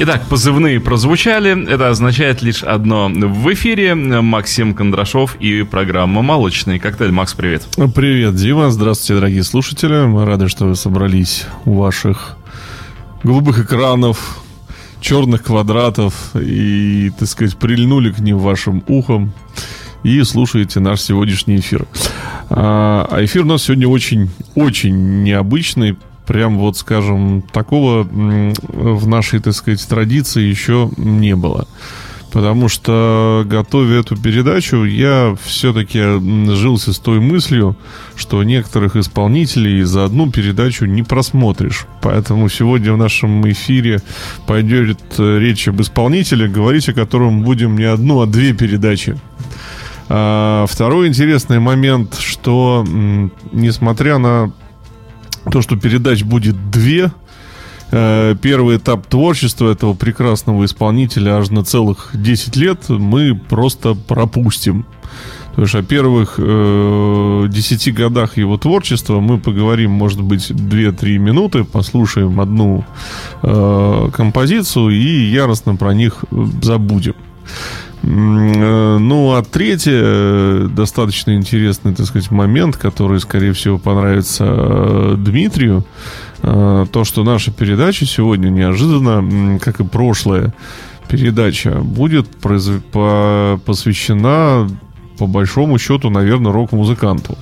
Итак, позывные прозвучали. Это означает лишь одно. В эфире Максим Кондрашов и программа «Молочный коктейль». Макс, привет. Привет, Дима. Здравствуйте, дорогие слушатели. Мы рады, что вы собрались у ваших голубых экранов, черных квадратов и, так сказать, прильнули к ним вашим ухом и слушаете наш сегодняшний эфир. А, а эфир у нас сегодня очень, очень необычный, прям вот, скажем, такого в нашей, так сказать, традиции еще не было. Потому что, готовя эту передачу, я все-таки жился с той мыслью, что некоторых исполнителей за одну передачу не просмотришь. Поэтому сегодня в нашем эфире пойдет речь об исполнителе, говорить о котором будем не одну, а две передачи. А, второй интересный момент, что несмотря на то, что передач будет две. Э, первый этап творчества этого прекрасного исполнителя аж на целых 10 лет мы просто пропустим. То есть о первых э, 10 годах его творчества мы поговорим, может быть, 2-3 минуты, послушаем одну э, композицию и яростно про них забудем. Э, ну, а третий э, достаточно интересный, так сказать, момент, который, скорее всего, понравится э, Дмитрию, то, что наша передача сегодня неожиданно, как и прошлая передача, будет посвящена, по большому счету, наверное, рок-музыканту.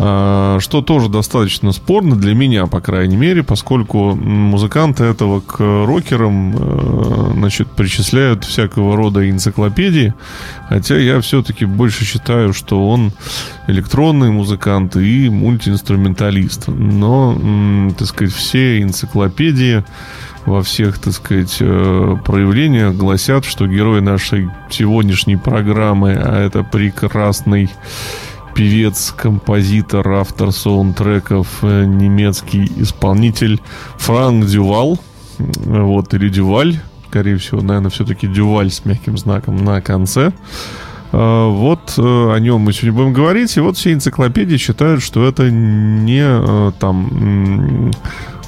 А, что тоже достаточно спорно для меня, по крайней мере, поскольку музыканты этого к рокерам э, значит, причисляют всякого рода энциклопедии, хотя я все-таки больше считаю, что он электронный музыкант и мультиинструменталист. Но, так сказать, все энциклопедии во всех, так сказать, э, проявлениях гласят, что герой нашей сегодняшней программы, а это прекрасный певец, композитор, автор саундтреков, э, немецкий исполнитель Франк Дювал. Вот, или Дюваль. Скорее всего, наверное, все-таки Дюваль с мягким знаком на конце. А, вот э, о нем мы сегодня будем говорить. И вот все энциклопедии считают, что это не э, там,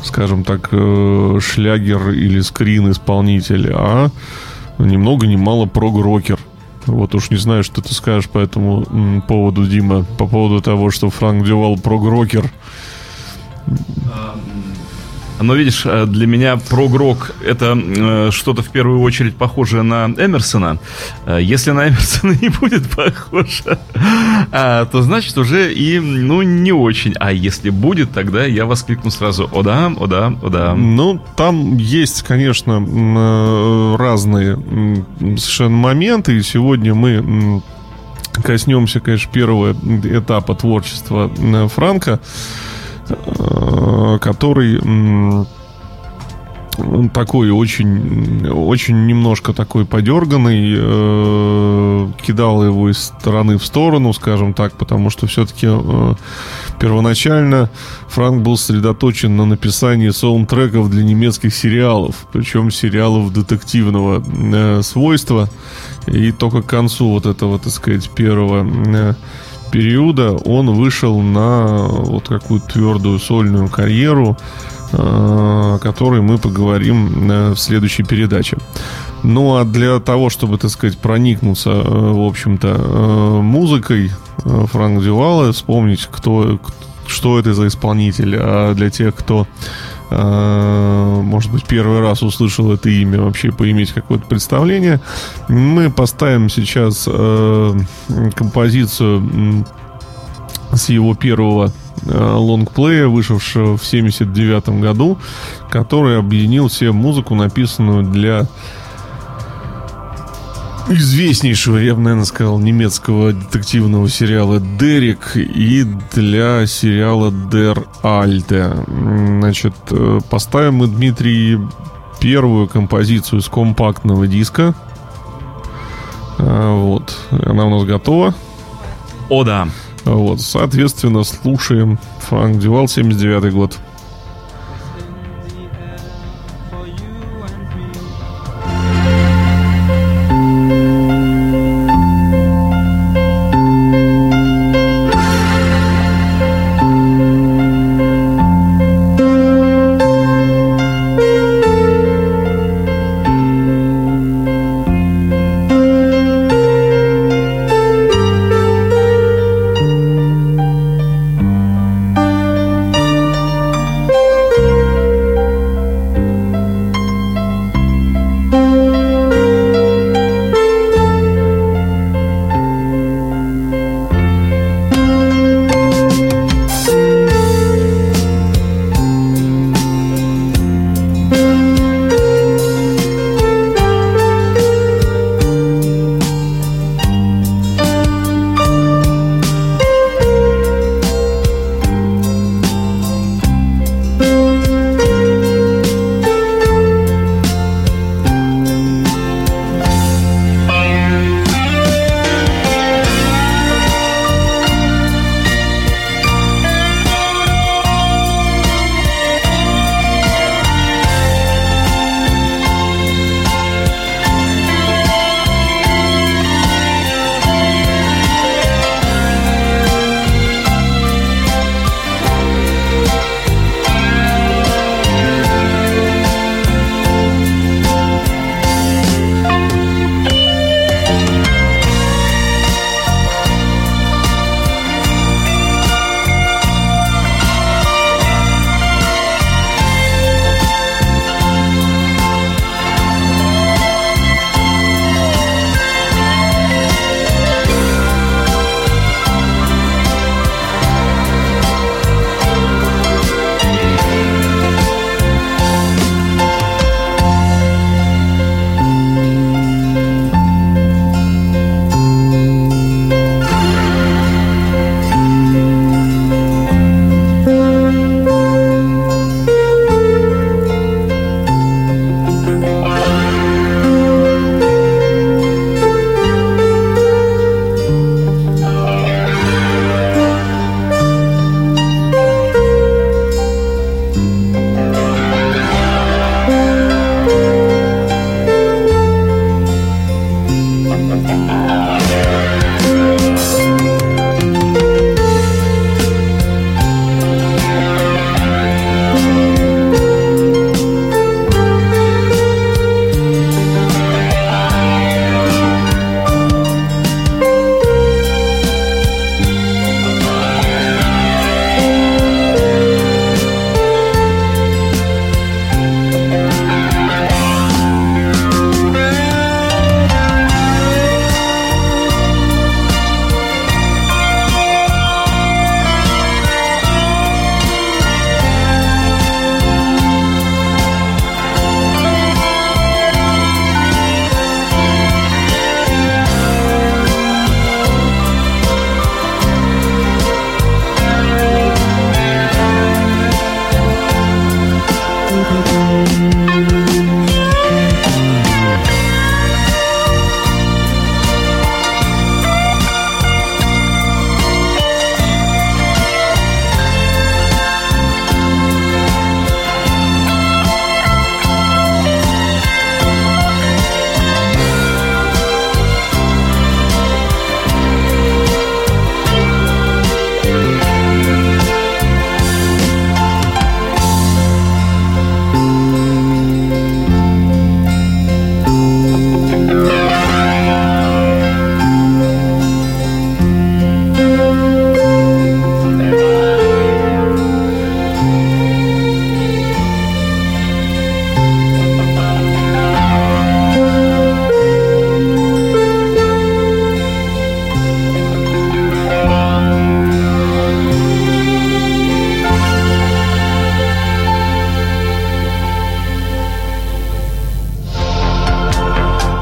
скажем так, шлягер или скрин исполнитель, а ни много ни мало прог-рокер. Вот уж не знаю, что ты скажешь по этому поводу, Дима, по поводу того, что Франк Дювал прогрокер. Но видишь, э, для меня прогрок это э, что-то в первую очередь похожее на Эмерсона. Э, если на Эмерсона не будет похоже, а, то значит уже и ну не очень. А если будет, тогда я воскликну сразу: о да, о да, о да. Ну там есть, конечно, разные совершенно моменты, и сегодня мы коснемся, конечно, первого этапа творчества Франка. Э, который такой очень, очень немножко такой подерганный, э, кидал его из стороны в сторону, скажем так, потому что все-таки э, первоначально Франк был сосредоточен на написании саундтреков для немецких сериалов, причем сериалов детективного свойства, и только к концу вот этого, так сказать, первого периода он вышел на вот какую твердую сольную карьеру, э, о которой мы поговорим э, в следующей передаче. Ну а для того, чтобы, так сказать, проникнуться, э, в общем-то, музыкой Франк Дювала, вспомнить, кто, что это за исполнитель, а для тех, кто может быть, первый раз услышал это имя, вообще поиметь какое-то представление. Мы поставим сейчас э, композицию с его первого э, лонгплея, вышедшего в 79 году, который объединил все музыку, написанную для известнейшего, я бы, наверное, сказал, немецкого детективного сериала «Дерек» и для сериала «Дер Альте». Значит, э, поставим мы, Дмитрий, первую композицию с компактного диска. А, вот, она у нас готова. О, да. Вот, соответственно, слушаем Франк Дювал, 79 год.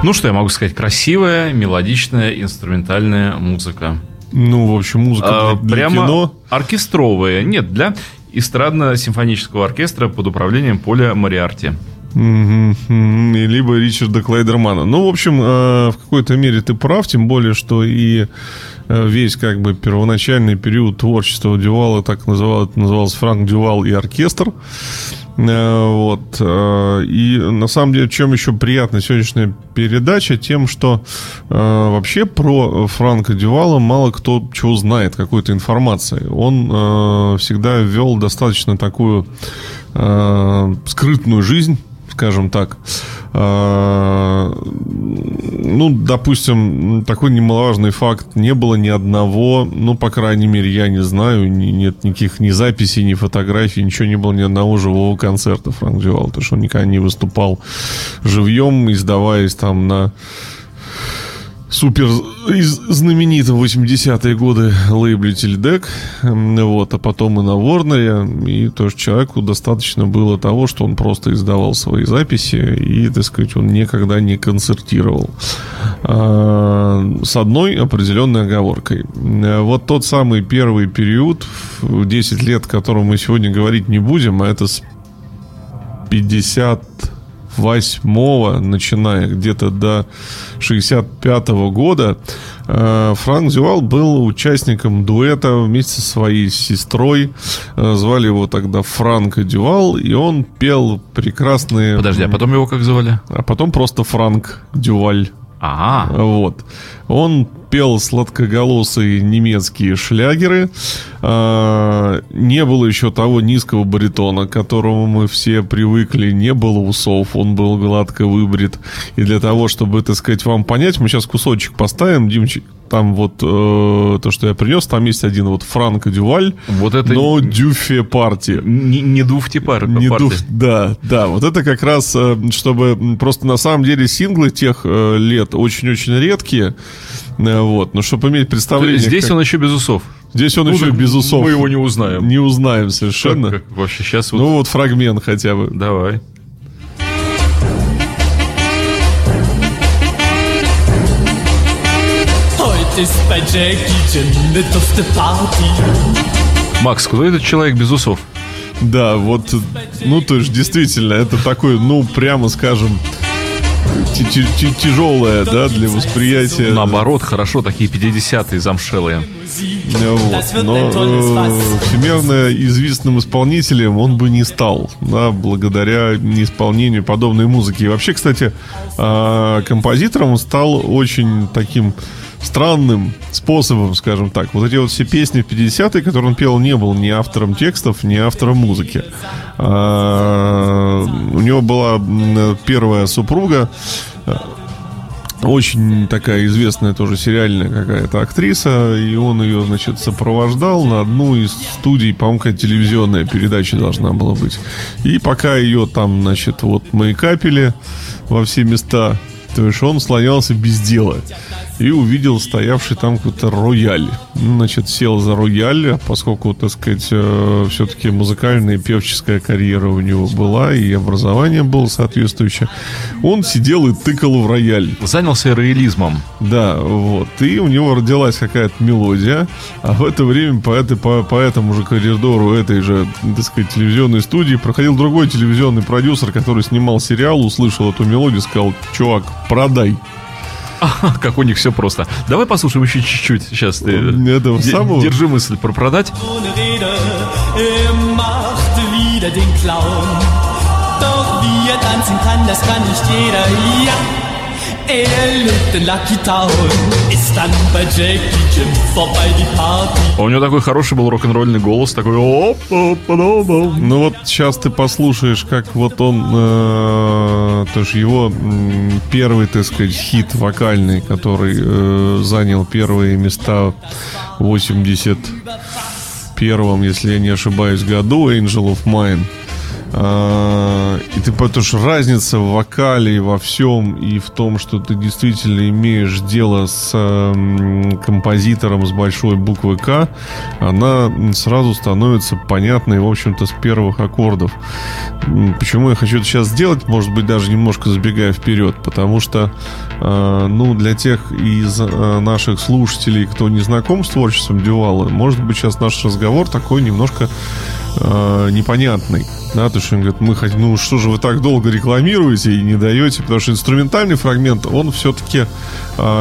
Ну, что я могу сказать? Красивая, мелодичная, инструментальная музыка. Ну, в общем, музыка А, для, прямо кино. оркестровая. Нет, для эстрадно-симфонического оркестра под управлением Поля Мариарти. И Либо Ричарда Клайдермана. Ну, в общем, э, в какой-то мере ты прав, тем более, что и э, весь как бы первоначальный период творчества Дювала так называл, назывался Франк Дювал и оркестр. Э, Вот. э, И на самом деле, чем еще приятна сегодняшняя передача, тем, что э, вообще про Франка Дювала мало кто чего знает, какой-то информации. Он всегда вел достаточно такую скрытную жизнь, скажем так. А, Ну, допустим, такой немаловажный факт. Не было ни одного, ну, по крайней мере, я не знаю, ни- нет никаких ни записей, ни фотографий, ничего не было ни одного живого концерта Франк Дювал, потому что он никогда не выступал живьем, издаваясь там на супер из- знаменитом 80-е годы лейбле Тильдек, вот, а потом и на Ворнере, и тоже человеку достаточно было того, что он просто издавал свои записи, и, так сказать, он никогда не концертировал. А, С одной определенной оговоркой. Э, Вот тот самый первый период, в 10 лет, о котором мы сегодня говорить не будем, а это с 58 начиная где-то до 65 года, э, Франк Дювал был участником дуэта вместе со своей сестрой. Э, Звали его тогда Франко Дювал, и он пел прекрасные... Подожди, а потом его как звали? А потом просто Франк Дюваль. Ага. Вот. Он пел сладкоголосые немецкие шлягеры. А, Не было еще того низкого баритона, к которому мы все привыкли. Не было усов, он был гладко выбрит. И для того, чтобы, так сказать, вам понять, мы сейчас кусочек поставим, Димчик. Там вот э, то, что я принес, там есть один вот Франко Дюваль, Вот это но Дюфе партии. не, не дуфти пар, Не партия. дух- да, да, вот это как раз, э, чтобы просто на самом деле синглы тех э, лет очень-очень редкие, вот, но чтобы иметь представление. есть Здесь как- он еще без усов. здесь он Ну, еще без усов. Мы его не узнаем. не узнаем совершенно. Как- как вообще сейчас вот... Ну вот фрагмент хотя бы. Давай. Макс, кто этот человек без усов? Да, вот, ну то есть действительно, это такой, ну прямо скажем, тяжелое, да, для восприятия. Наоборот, хорошо, такие 50-е замшелые. Э, Вот. Но э, всемирно известным исполнителем он бы не стал, да, благодаря неисполнению подобной музыки. И вообще, кстати, э, композитором он стал очень таким странным способом, скажем так. Вот эти вот все песни в 50-е, которые он пел, не был ни автором текстов, ни автором музыки. А, У него была первая супруга, очень такая известная тоже сериальная какая-то актриса, и он ее, значит, сопровождал на одну из студий, по-моему, какая-то телевизионная передача должна была быть. И пока ее там, значит, вот мейкапили во все места, То есть он слонялся без дела и увидел стоявший там какой-то рояль. Ну, Значит, сел за рояль, а поскольку, так сказать, э, все-таки музыкальная и певческая карьера у него была, и образование было соответствующее, он сидел и тыкал в рояль. Занялся роялизмом. Да, вот. И у него родилась какая-то мелодия, а в это время по, этой, по, по этому же коридору этой же, так сказать, телевизионной студии проходил другой телевизионный продюсер, который снимал сериал, услышал эту мелодию, сказал, чувак, продай. Как у них все просто. Давай послушаем еще чуть-чуть. Сейчас ты... Этого де- самого? Держи мысль про продать. ohne Rede, macht wieder den Clown. Doch wie er tanzen kann, das kann nicht jeder, ja. А У него такой хороший был рок-н-ролльный голос, такой оп оп оп оп Ну вот сейчас ты послушаешь, как вот он, э, то есть его первый, так сказать, хит вокальный, который э, занял первые места в 81-м, если я не ошибаюсь, году, Angel of Mine. А, И ты потому что разница в вокале и во всем, и в том, что ты действительно имеешь дело с м, композитором с большой буквы К, она сразу становится понятной, в общем-то, с первых аккордов. Почему я хочу это сейчас сделать, может быть, даже немножко забегая вперед, потому что, э, ну, для тех из э, наших слушателей, кто не знаком с творчеством Дювала, может быть, сейчас наш разговор такой немножко э, непонятный. Да, то, что он говорит, мы хотим, ну что же вы так долго рекламируете и не даете, потому что инструментальный фрагмент, он все-таки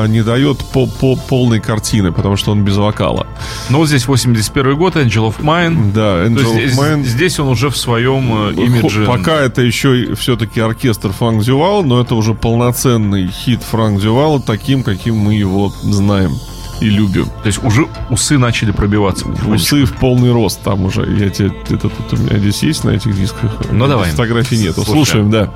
не дает по, по полной картины, потому что он без вокала. Ну вот здесь 81 год, Angel of Mine. Да, То Angel есть of здесь, Mine. здесь он уже в своем э, имидже. Пока это еще все-таки оркестр Франк Дювал, но это уже полноценный хит Франк Дювала, таким, каким мы его знаем и любим. То есть уже усы начали пробиваться. Усы в полный рост там уже. Я тебе, это тут у меня здесь есть на этих дисках. Ну, давай. Фотографий. Слушаем. Слушаем, да.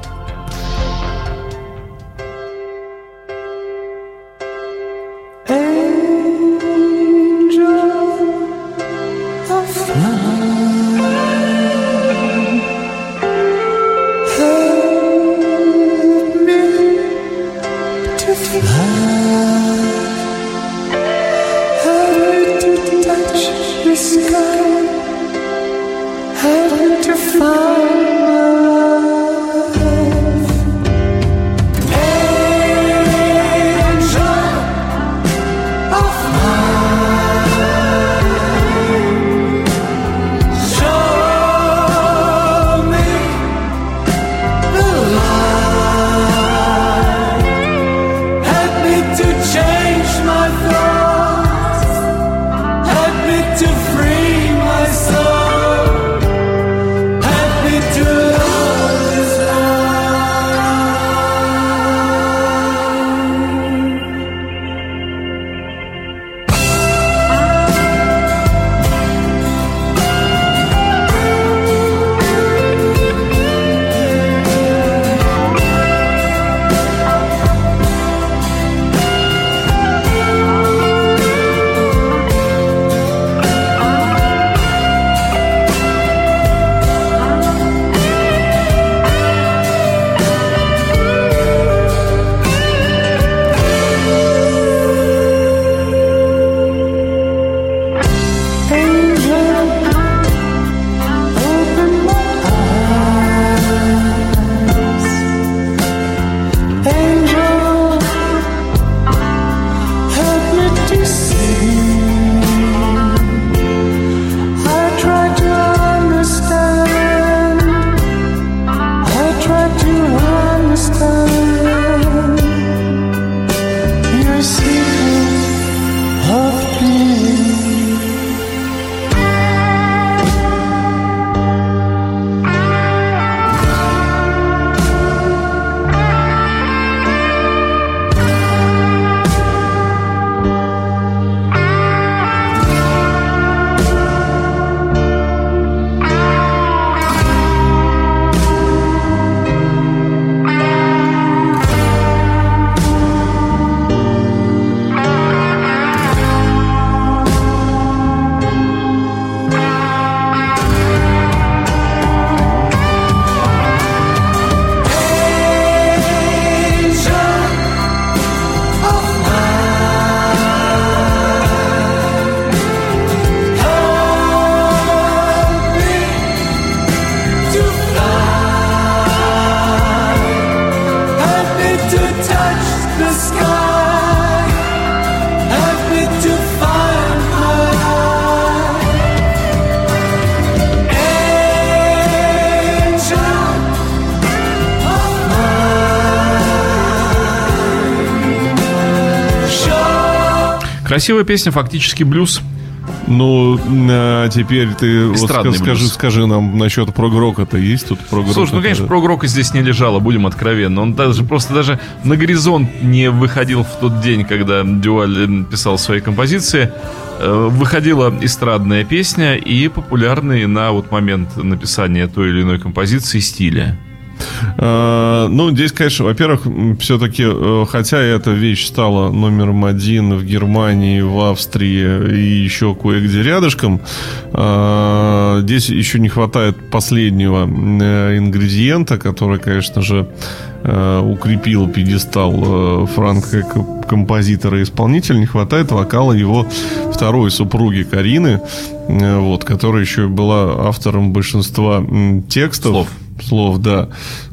Красивая песня, фактически блюз. Ну, а теперь ты вот скажи, блюз. скажи нам насчет прогрока-то есть тут прогрок? Слушай, ну, конечно, прогрока здесь не лежало, будем откровенны. Он даже просто даже на горизонт не выходил в тот день, когда Дюаль писал свои композиции. Э, Выходила эстрадная песня и популярные на вот момент написания той или иной композиции стиля. А, ну, здесь, конечно, во-первых, все-таки, хотя эта вещь стала номером один в Германии, в Австрии и еще кое-где рядышком, а, здесь еще не хватает последнего э, ингредиента, который, конечно же, э, укрепил пьедестал э, Франка как композитора и исполнителя, не хватает вокала его второй супруги Карины, э, вот, которая еще была автором большинства текстов. Слов. Слов, да.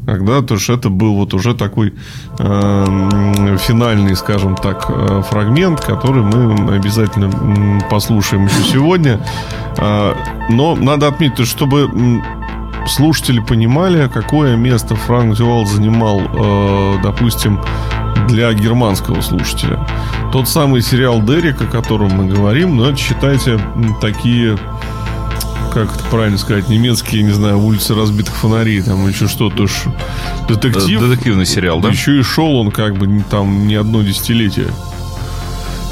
Когда, то есть это был вот уже такой э, финальный, скажем так, э, фрагмент, который мы обязательно послушаем еще сегодня. А, но надо отметить, чтобы слушатели понимали, какое место Франк Дювал занимал, э, допустим, для германского слушателя. Тот самый сериал Дерек, о котором мы говорим, ну, это, считайте, такие как это правильно сказать, немецкие, не знаю, улицы разбитых фонарей, там еще что-то. Детектив. Детективный сериал, да? Еще и шел он как бы там не одно десятилетие.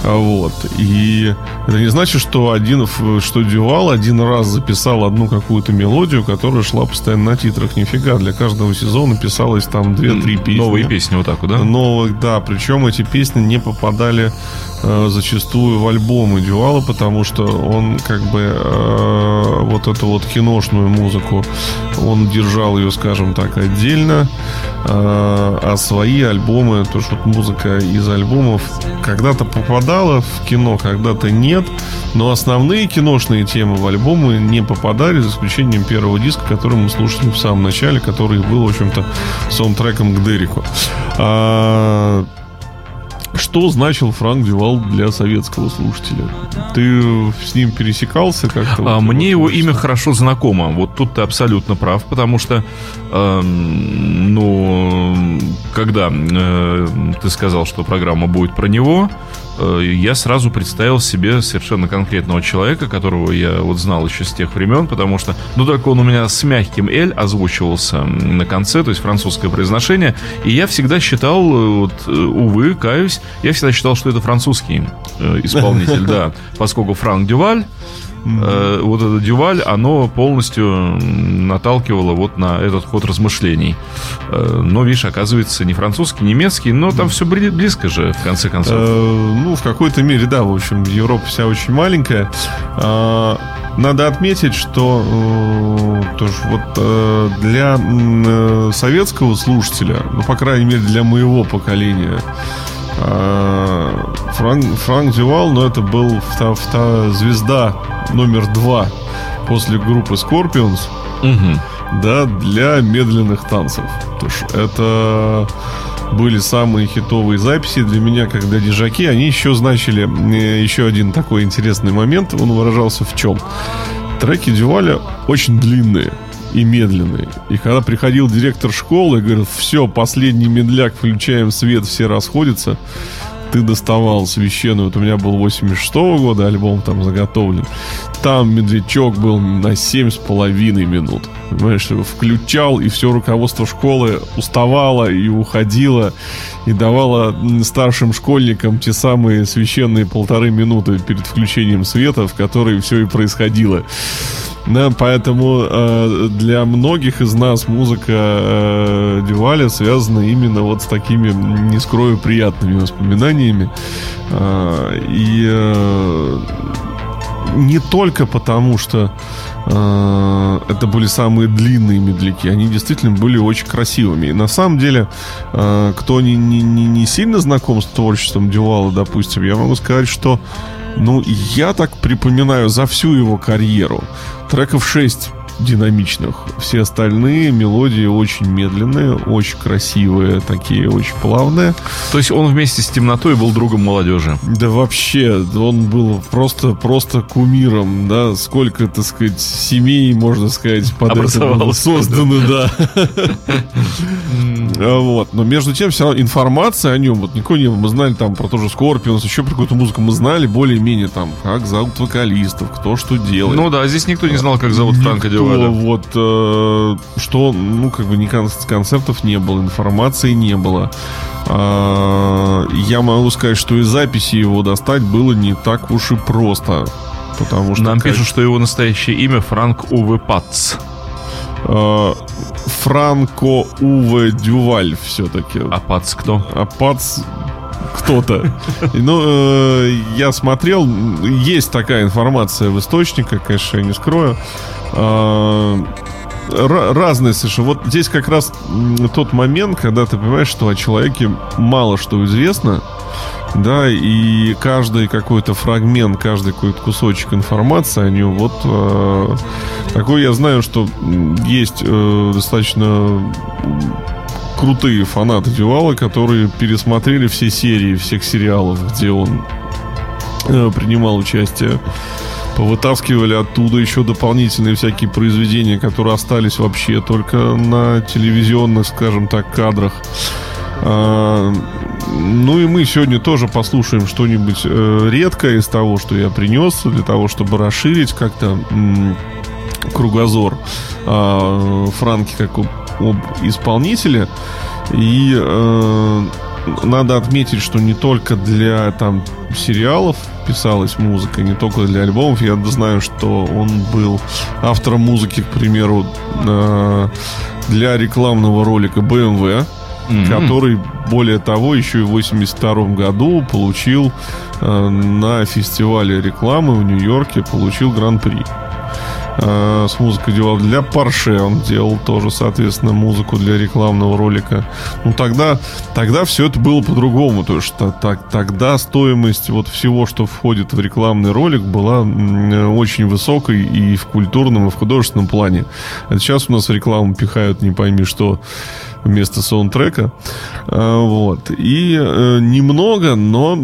Вот. И это не значит, что один, что Дювал один раз записал одну какую-то мелодию, которая шла постоянно на титрах. Нифига, для каждого сезона писалось там 2-3 песни. Новые песни вот так вот, да? Новых, да. Причем эти песни не попадали э, зачастую в альбомы Дювала, потому что он как бы э, вот эту вот киношную музыку, он держал ее, скажем так, отдельно. Э, а свои альбомы, то что музыка из альбомов когда-то попадала в кино, когда-то нет. Но основные киношные темы в альбомы не попадали, за исключением первого диска, который мы слушали в самом начале, который был, в общем-то, саундтреком к Дереку. А, что значил Франк Дювал для советского слушателя? Ты с ним пересекался как-то? А, Вот, мне его имя хорошо знакомо. Вот тут ты абсолютно прав, потому что, эм, ну, когда э, ты сказал, что программа будет про него, э, я сразу представил себе совершенно конкретного человека, которого я вот знал еще с тех времен, потому что, ну, только он у меня с мягким «л» озвучивался на конце, то есть французское произношение, и я всегда считал, э, вот, э, увы, каюсь, я всегда считал, что это французский э, исполнитель, да, поскольку Франк Дюваль, э, вот это Дюваль, оно полностью наталкивало вот на этот ход размышлений. Э, Но, видишь, оказывается, не французский, немецкий, но там все близко же, в конце концов. Э, ну, в какой-то мере, да, в общем, Европа вся очень маленькая. А, Надо отметить, что э, тоже вот э, для э, советского слушателя, ну, по крайней мере, для моего поколения, э, Франк, Франк Дювал, ну, это был вта- вта- звезда номер два после группы Scorpions Мгм. да, для медленных танцев. То есть это были самые хитовые записи для меня, как для дижаки. Они еще значили э, еще один такой интересный момент. Он выражался в чем? Треки Дюваля очень длинные и медленные. И когда приходил директор школы и говорил, все, последний медляк, включаем свет, все расходятся, ты доставал священную. Вот у меня был 86 года альбом там заготовлен. Там медлячок был на семь с половиной минут. Понимаешь, включал, и все руководство школы уставало и уходило, и давало старшим школьникам те самые священные полторы минуты перед включением света, в которые все и происходило. Да, поэтому э, для многих из нас музыка э, Дюваля связана именно вот с такими, не скрою, приятными воспоминаниями. Э, и э, не только потому, что э, это были самые длинные медляки, они действительно были очень красивыми. И на самом деле, э, кто не, не, не, сильно знаком с творчеством Дювала, допустим, я могу сказать, что ну, я так припоминаю за всю его карьеру. Треков 6 динамичных. Все остальные мелодии очень медленные, очень красивые, такие очень плавные. То есть он вместе с темнотой был другом молодежи. Да вообще, он был просто, просто кумиром, да, сколько, так сказать, семей, можно сказать, под это созданы, да. Вот, но между тем все равно информация о нем, вот никакой не мы знали там про тоже Скорпионс, еще про какую-то музыку мы знали более-менее там, как зовут вокалистов, кто что делает. Ну да, здесь никто не знал, как зовут Франка Дюваля. Вот, э, что, ну, как бы ни концертов не было, информации не было. А, я могу сказать, что и записи его достать было не так уж и просто. Потому что Нам как... пишут, что его настоящее имя Франк Уве Пац. А, Франко Уве Дюваль все-таки. А Пац кто? А Пац кто-то. Ну, э, я смотрел, есть такая информация в источниках, конечно, я не скрою. Э, разные совершенно. Вот здесь как раз тот момент, когда ты понимаешь, что о человеке мало что известно, да, и каждый какой-то фрагмент, каждый какой-то кусочек информации о нем, вот э, такой я знаю, что есть э, достаточно крутые фанаты Дювала, которые пересмотрели все серии всех сериалов, где он э, принимал участие. Повытаскивали оттуда еще дополнительные всякие произведения, которые остались вообще только на телевизионных, скажем так, кадрах. А, ну и мы сегодня тоже послушаем что-нибудь э, редкое из того, что я принес, для того, чтобы расширить как-то кругозор э, Франки как об исполнителе. И э, надо отметить, что не только для там сериалов писалась музыка, не только для альбомов. Я знаю, что он был автором музыки, к примеру, э, для рекламного ролика BMW, mm-hmm. который, более того, еще и в 82 году получил э, на фестивале рекламы в Нью-Йорке получил гран-при э, с музыкой делал для Porsche. Он делал тоже, соответственно, музыку для рекламного ролика. Ну, тогда, тогда все это было по-другому. То есть так, тогда стоимость вот всего, что входит в рекламный ролик, была очень высокой и в культурном, и в художественном плане. А сейчас у нас рекламу пихают не пойми что вместо саундтрека. А, вот. И э, немного, но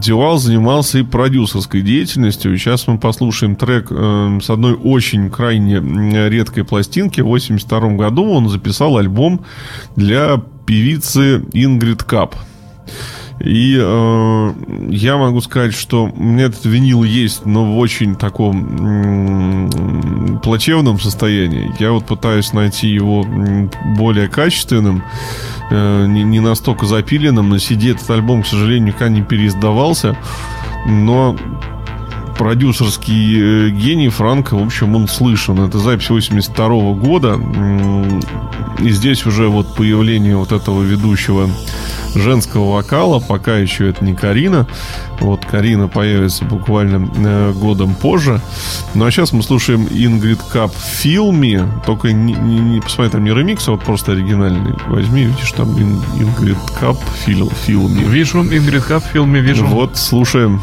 Дювал занимался и продюсерской деятельностью. Сейчас мы послушаем трек э, с одной очень крайне редкой пластинки. В 82 году он записал альбом для певицы Ингрид Кап. И э, я могу сказать, что у меня этот винил есть, но в очень таком э, плачевном состоянии. Я вот пытаюсь найти его более качественным, э, не, не настолько запиленным. На CD этот альбом, к сожалению, никогда не переиздавался. Но продюсерский э, гений Франка, в общем, он слышен. Это запись 82 -го года. И здесь уже вот появление вот этого ведущего женского вокала. Пока еще это не Карина. Вот Карина появится буквально э, годом позже. Ну а сейчас мы слушаем Ингрид Кап в фильме. Только не, не, не посмотри, там не ремикс, а вот просто оригинальный. Возьми, видишь, там Ингрид Кап в фильме. Вижу, Ингрид Кап в фильме вижу. Вот, слушаем.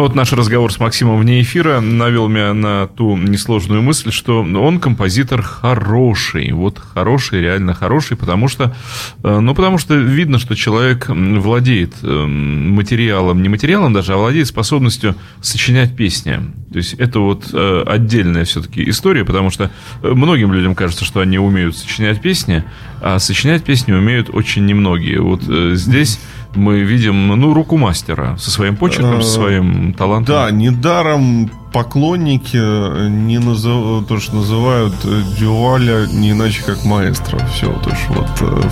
Но вот наш разговор с Максимом вне эфира навел меня на ту несложную мысль, что он композитор хороший. Вот хороший, реально хороший, потому что, э, ну, потому что видно, что человек владеет э, материалом, не материалом даже, а владеет способностью сочинять песни. То есть это вот э, отдельная все-таки история, потому что многим людям кажется, что они умеют сочинять песни, а сочинять песни умеют очень немногие. Вот здесь мы видим, ну, руку мастера со своим почерком, со своим талантом. Да, недаром поклонники э, не назов... то, что называют э, Дюваля не иначе как маэстро. Все, то есть вот э,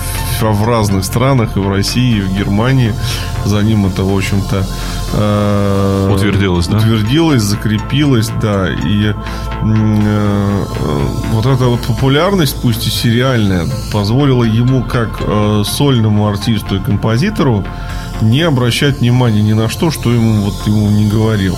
в разных странах, и в России, и в Германии за ним это, в общем-то, утвердилось, да? Утвердилось, закрепилось, да. И вот эта вот популярность, пусть и сериальная, позволила ему как сольному артисту и композитору не обращать внимания ни на что, что ему вот ему не говорил.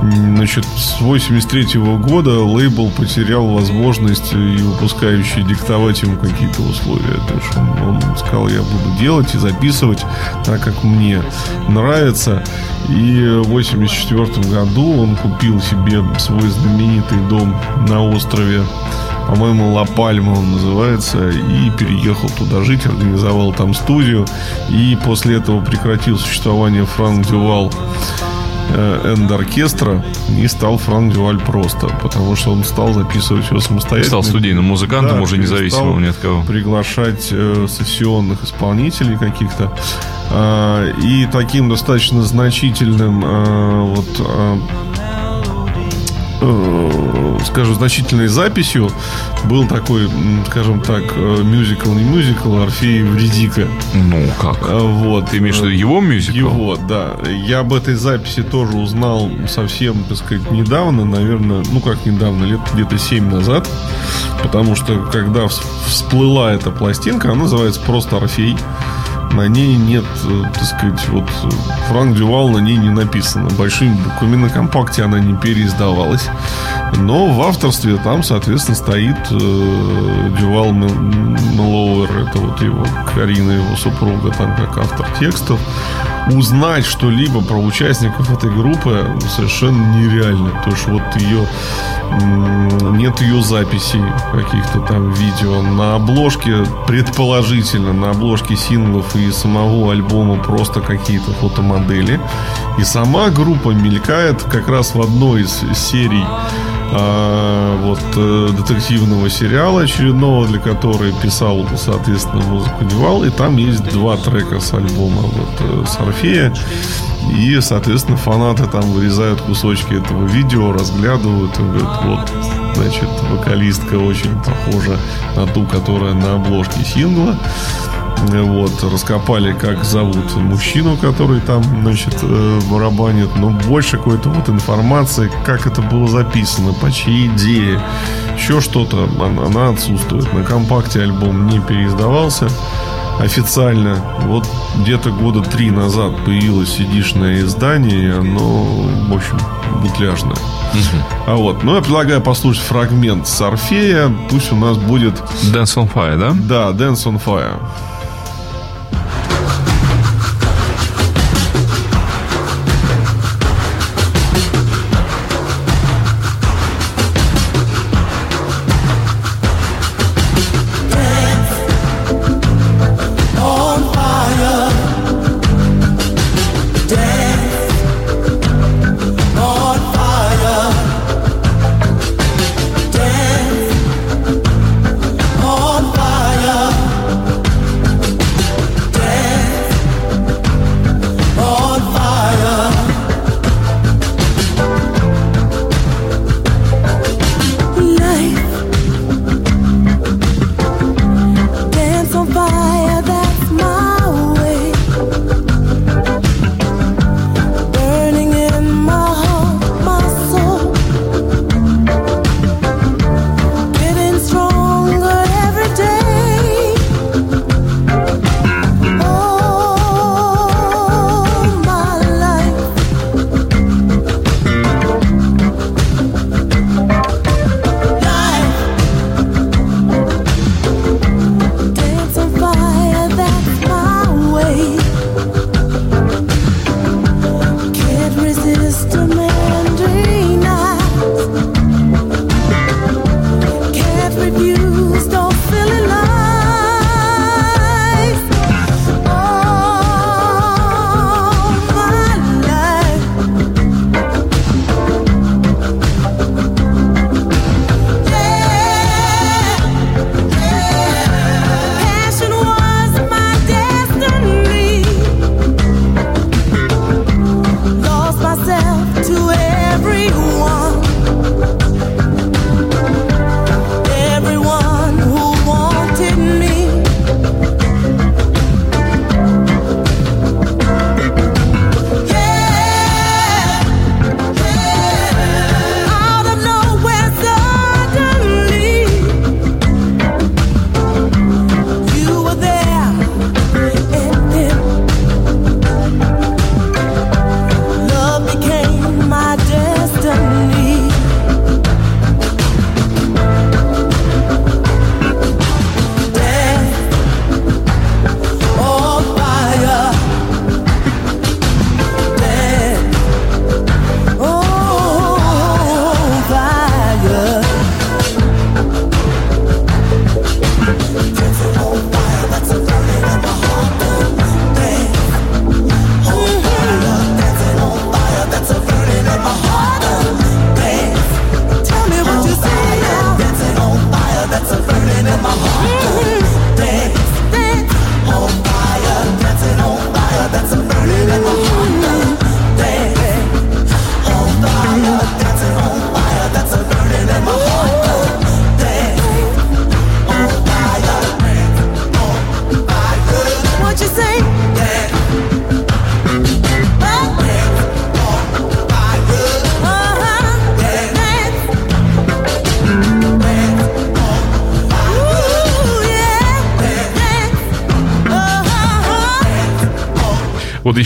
Значит, с 83 -го года лейбл потерял возможность и выпускающий диктовать ему какие-то условия. То есть он, он сказал, я буду делать и записывать так, как мне нравится. И в 84 году он купил себе свой знаменитый дом на острове по-моему, Ла Пальма он называется, и переехал туда жить, организовал там студию, и после этого прекратил существование Франк Дювал Э, энд оркестра и стал Франк Дюваль просто, потому что он стал записывать все самостоятельно. Стал студийным музыкантом, да, уже независимым ни от кого. Приглашать э, сессионных исполнителей каких-то. Э, и таким достаточно значительным э, вот э, э, скажем, значительной записью был такой, скажем так, э, мюзикл, не мюзикл, Орфей Вредика. Ну, как? Э, вот. Ты имеешь в виду его мюзикл? Его, да. Я об этой записи тоже узнал совсем, так сказать, недавно, наверное, ну, как недавно, лет где-то 7 назад, потому что, когда всплыла эта пластинка, она называется просто «Орфей», на ней нет, э, так сказать, вот Франк Дювал на ней не написано. Большими буквами на компакте она не переиздавалась. Но в авторстве там, соответственно, стоит э, Дювал Мелоуэр, это вот его Карина, его супруга, там как автор текстов. Узнать что-либо про участников этой группы совершенно нереально. Потому что вот ее нет ее записей каких-то там видео. На обложке, предположительно, на обложке синглов и самого альбома просто какие-то фотомодели. И сама группа мелькает как раз в одной из серий а, вот э, детективного сериала очередного, для которой писал, соответственно, музыку Девал. И там есть два трека с альбома вот, э, с Орфея. И, соответственно, фанаты там вырезают кусочки этого видео, разглядывают и говорят, вот, значит, вокалистка очень похожа на ту, которая на обложке сингла. Вот, раскопали, как зовут мужчину, который там, значит, э, барабанит. Но больше какой-то вот информации, как это было записано, по чьей идее, еще что-то, она отсутствует. На компакте альбом не переиздавался официально. Вот где-то года три назад появилось сидишное издание, и оно, в общем, бутляжное. Угу. А вот, ну я предлагаю послушать фрагмент с Орфея. Пусть у нас будет... Dance on Fire, да? Да, Dance on Fire.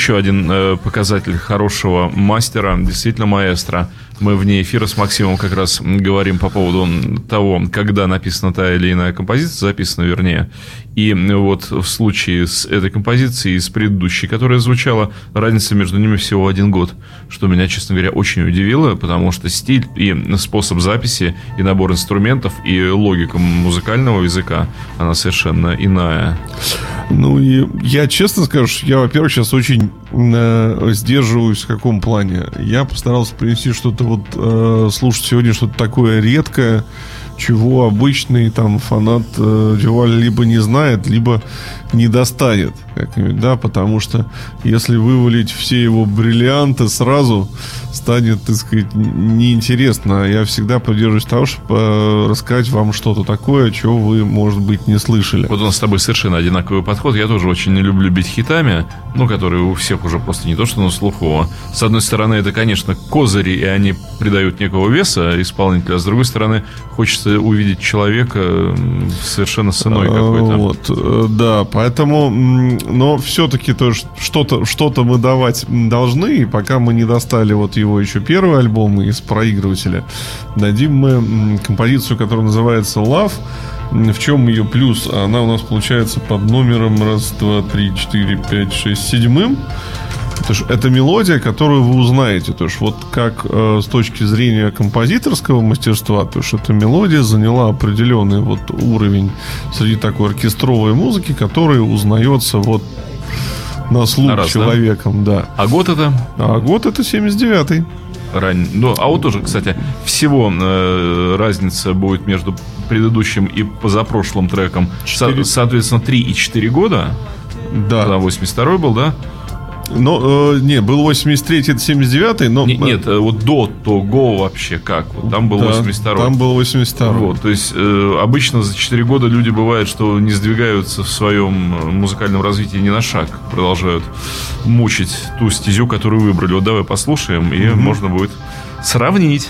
Еще один э, показатель хорошего мастера, действительно маэстро. Мы вне эфира с Максимом как раз говорим по поводу того, когда написана та или иная композиция, записана вернее. И вот в случае с этой композицией с предыдущей, которая звучала, разница между ними всего один год, что меня, честно говоря, очень удивило, потому что стиль и способ записи, и набор инструментов, и логика музыкального языка, она совершенно иная. Ну и я честно скажу, я, во-первых, сейчас очень э, сдерживаюсь в каком плане. Я постарался принести что-то вот э, слушать сегодня что-то такое редкое, чего обычный там фанат э, Дюваль либо не знает, либо не достанет да, потому что если вывалить все его бриллианты сразу, станет, так сказать, неинтересно. Я всегда поддерживаюсь того, чтобы э, рассказать вам что-то такое, чего вы, может быть, не слышали. Вот у нас с тобой совершенно одинаковый подход. Я тоже очень не люблю бить хитами, ну, которые у всех уже просто не то, что на слуху. С одной стороны, это, конечно, козыри, и они придают некого веса исполнителю, а с другой стороны, хочется увидеть человека совершенно с иной какой-то. Вот, э, да, поэтому, но все-таки то что-то что мы давать должны, и пока мы не достали вот его еще первый альбом из проигрывателя, дадим мы композицию, которая называется Love. В чем ее плюс? Она у нас получается под номером раз, два, три, четыре, пять, шесть, седьмым. Это мелодия, которую вы узнаете. То есть вот как э, с точки зрения композиторского мастерства, то есть эта мелодия заняла определенный вот уровень среди такой оркестровой музыки, который узнается вот на слух на раз, человеком, да? да. А год это? А год это 79-й. Ран... Ну, а вот тоже, кстати, всего э, разница будет между предыдущим и позапрошлым треком. 4... Со- соответственно, 3 и 4 года. Да. Когда 82 был, да? Но, э, не, был 83-й, это 79-й, но... Не, нет, э, вот до того вообще как? Вот там был да, 82-й. Там был 82-й. Вот, то есть, э, обычно за 4 года люди бывает, что не сдвигаются в своем э, музыкальном развитии ни на шаг. Продолжают мучить ту стезю, которую выбрали. Вот давай послушаем, и mm-hmm. можно будет сравнить.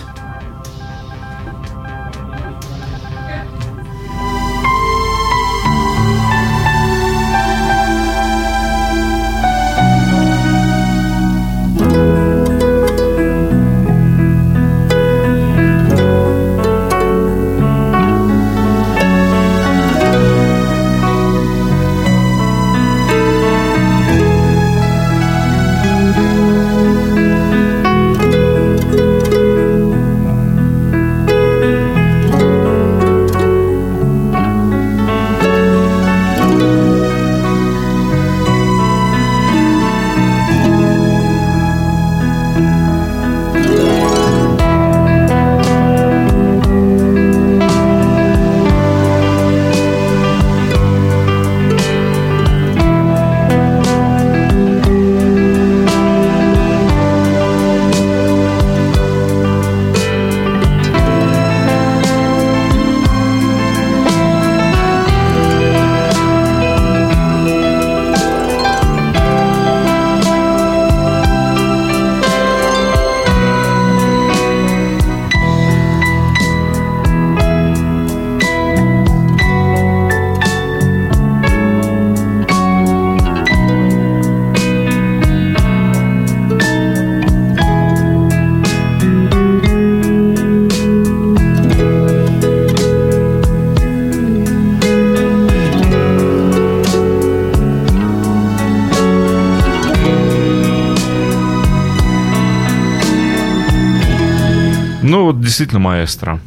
Действительно маэстро.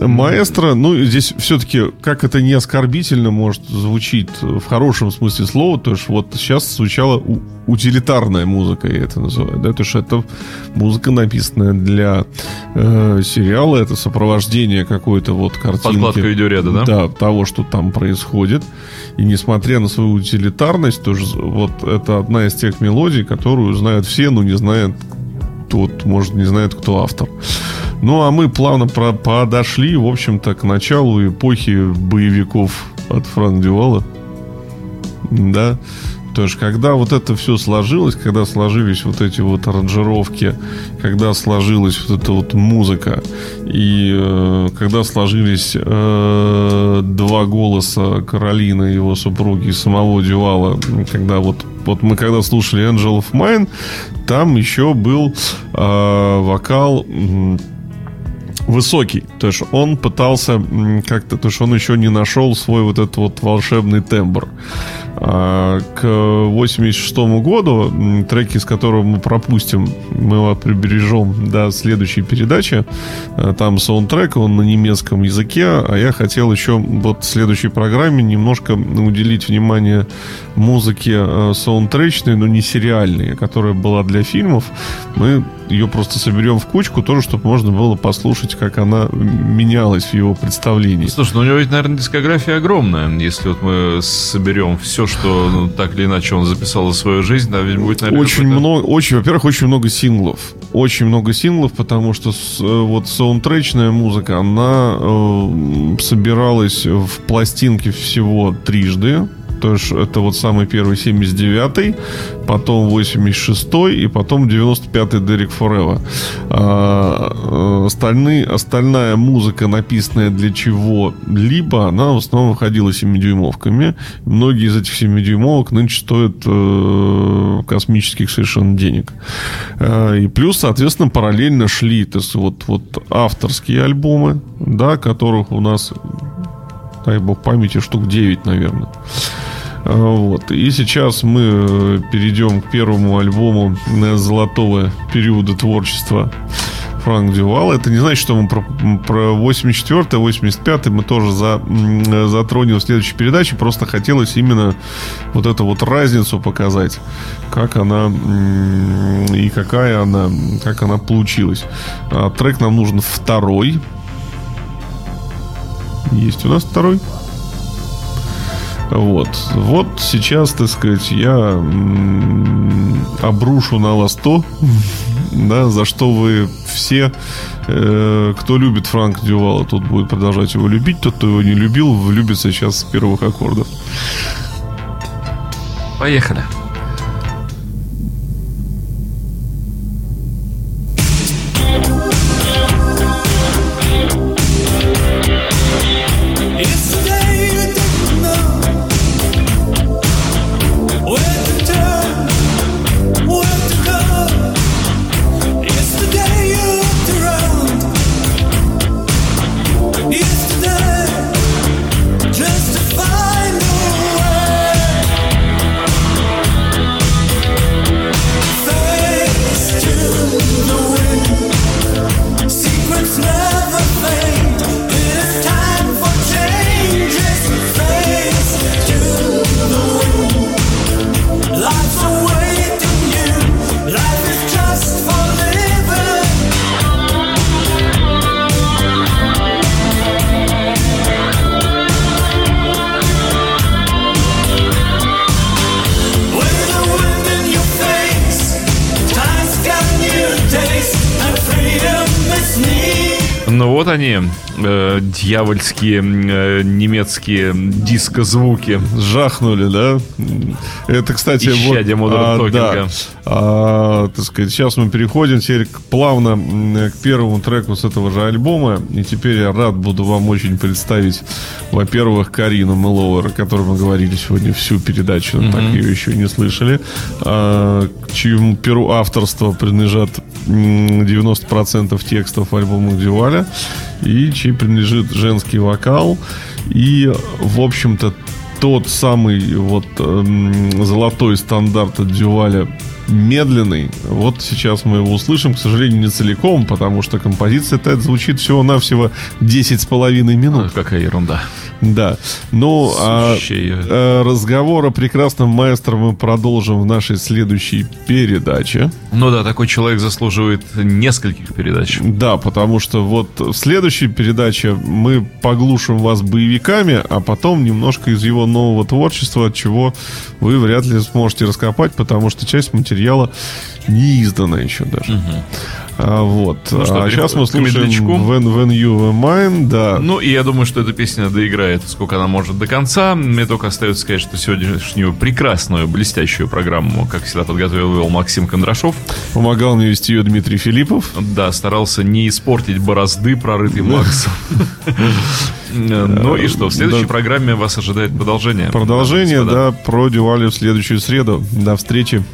Маэстро, ну, здесь все-таки, как это не оскорбительно может звучить в хорошем смысле слова, то есть вот сейчас звучала утилитарная музыка, я это называю, да, то есть это музыка, написанная для э, сериала, это сопровождение какой-то вот картинки. Подкладка видеоряда, да? Да, того, что там происходит. И несмотря на свою утилитарность, тоже вот это одна из тех мелодий, которую знают все, но не знают тот, может, не знает, кто автор. Ну, а мы плавно про подошли, в общем-то, к началу эпохи боевиков от Франк Дювала. Да. То есть, когда вот это все сложилось, когда сложились вот эти вот аранжировки, когда сложилась вот эта вот музыка, и э, когда сложились э, два голоса Каролины, его супруги, и самого Дювала, когда вот, вот мы когда слушали Angel of Mine, там еще был э, вокал м, высокий. То есть он пытался как-то, то есть он еще не нашел свой вот этот вот волшебный тембр. А, к 86 году треки, с которого мы пропустим, мы его прибережем до следующей передачи. А, Там саундтрек, он на немецком языке, а я хотел еще вот в следующей программе немножко уделить внимание музыке э, саундтречной, но не сериальной, которая была для фильмов. Мы ее просто соберем в кучку, тоже, чтобы можно было послушать, как она менялась в его представлении. Слушай, ну у него ведь, наверное, дискография огромная. Если вот мы соберем все, что ну, так или иначе он записал за свою жизнь, да, ведь будет, наверное, Очень много, очень, во-первых, очень много синглов. Очень много синглов, потому что с- э, вот саундтречная музыка, она э, собиралась в пластинке всего трижды. То есть это вот самый первый 79-й, потом 86-й и потом 95-й Дерек Форева. А, остальные, остальная музыка, написанная для чего-либо, она в основном выходила 7-дюймовками. Многие из этих 7-дюймовок нынче стоят э, космических совершенно денег. Э, и плюс, соответственно, параллельно шли то есть, вот, вот авторские альбомы, да, которых у нас, дай бог памяти, штук 9, наверное. А, Вот. И сейчас мы э, перейдем к первому альбому э, золотого периода творчества Франк Дювал. Это не значит, что мы про, про 84 85 мы тоже за, э, затронем в следующей передаче. Просто хотелось именно вот эту вот разницу показать, как она и какая она, как она получилась. А трек нам нужен второй. Есть у нас второй. Вот. Вот сейчас, так сказать, я обрушу на вас то, да, за что вы все, э, кто любит Франк Дювала, тот будет продолжать его любить, тот, кто его не любил, влюбится сейчас с первых аккордов. Поехали. Они, э, дьявольские э, немецкие диско-звуки. Жахнули, да? Это, кстати, Исчадие вот... А, да. А, так сказать, сейчас мы переходим теперь плавно к первому треку с этого же альбома. И теперь я рад буду вам очень представить, во-первых, Карину Мэлоуэр, о которой мы говорили сегодня всю передачу, так ее еще не слышали, а, к чьему перу авторства принадлежат м, 90% текстов альбома Дюваля, и чей принадлежит женский вокал. И, в общем-то, тот самый вот эм, золотой стандарт от Дюваля медленный. Вот сейчас мы его услышим, к сожалению, не целиком, потому что композиция-то звучит всего-навсего 10 с половиной минут. Какая ерунда. Да. Ну, а, Сущая. э, разговор о прекрасном маэстро мы продолжим в нашей следующей передаче. Ну да, такой человек заслуживает нескольких передач. Да, потому что вот в следующей передаче мы поглушим вас боевиками, а потом немножко из его нового творчества, от чего вы вряд ли сможете раскопать, потому что часть материала не издана еще даже. А, вот. Ну что, а сейчас мы слушаем. When, When You Were Mine, да. Ну, и я думаю, что эта песня доиграет, сколько она может до конца. Мне только остается сказать, что сегодняшнюю прекрасную, блестящую программу, как всегда, подготовил вел Максим Кондрашов. Помогал мне вести ее Дмитрий Филиппов. Да, старался не испортить борозды, прорытый Максом. Ну и что, в следующей программе вас ожидает продолжение. Продолжение, да, про Дювали в следующую среду. До встречи.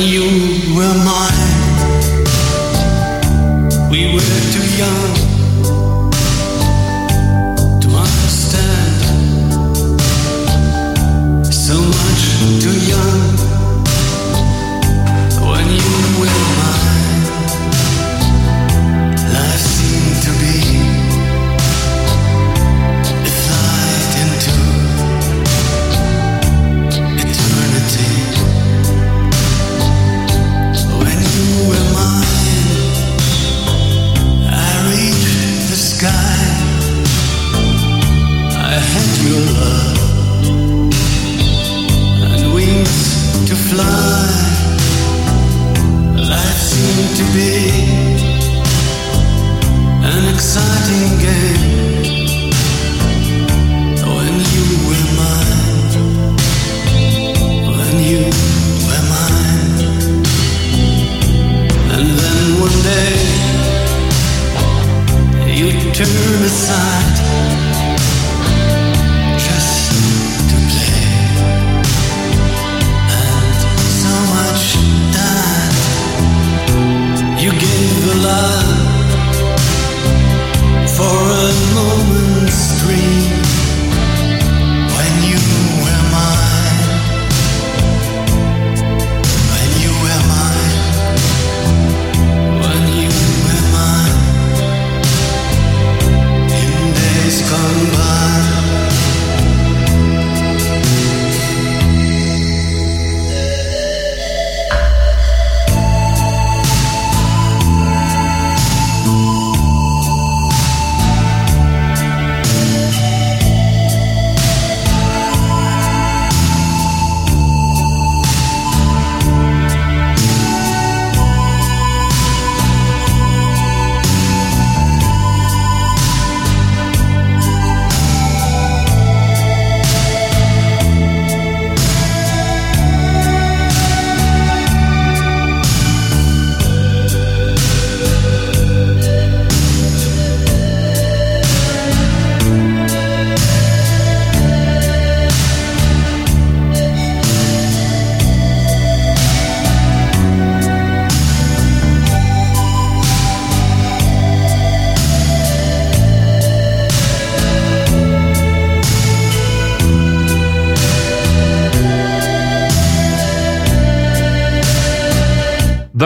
You were mine, we were too young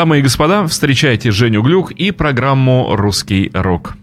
Дамы и господа, встречайте Женю Глюк и программу «Русский рок».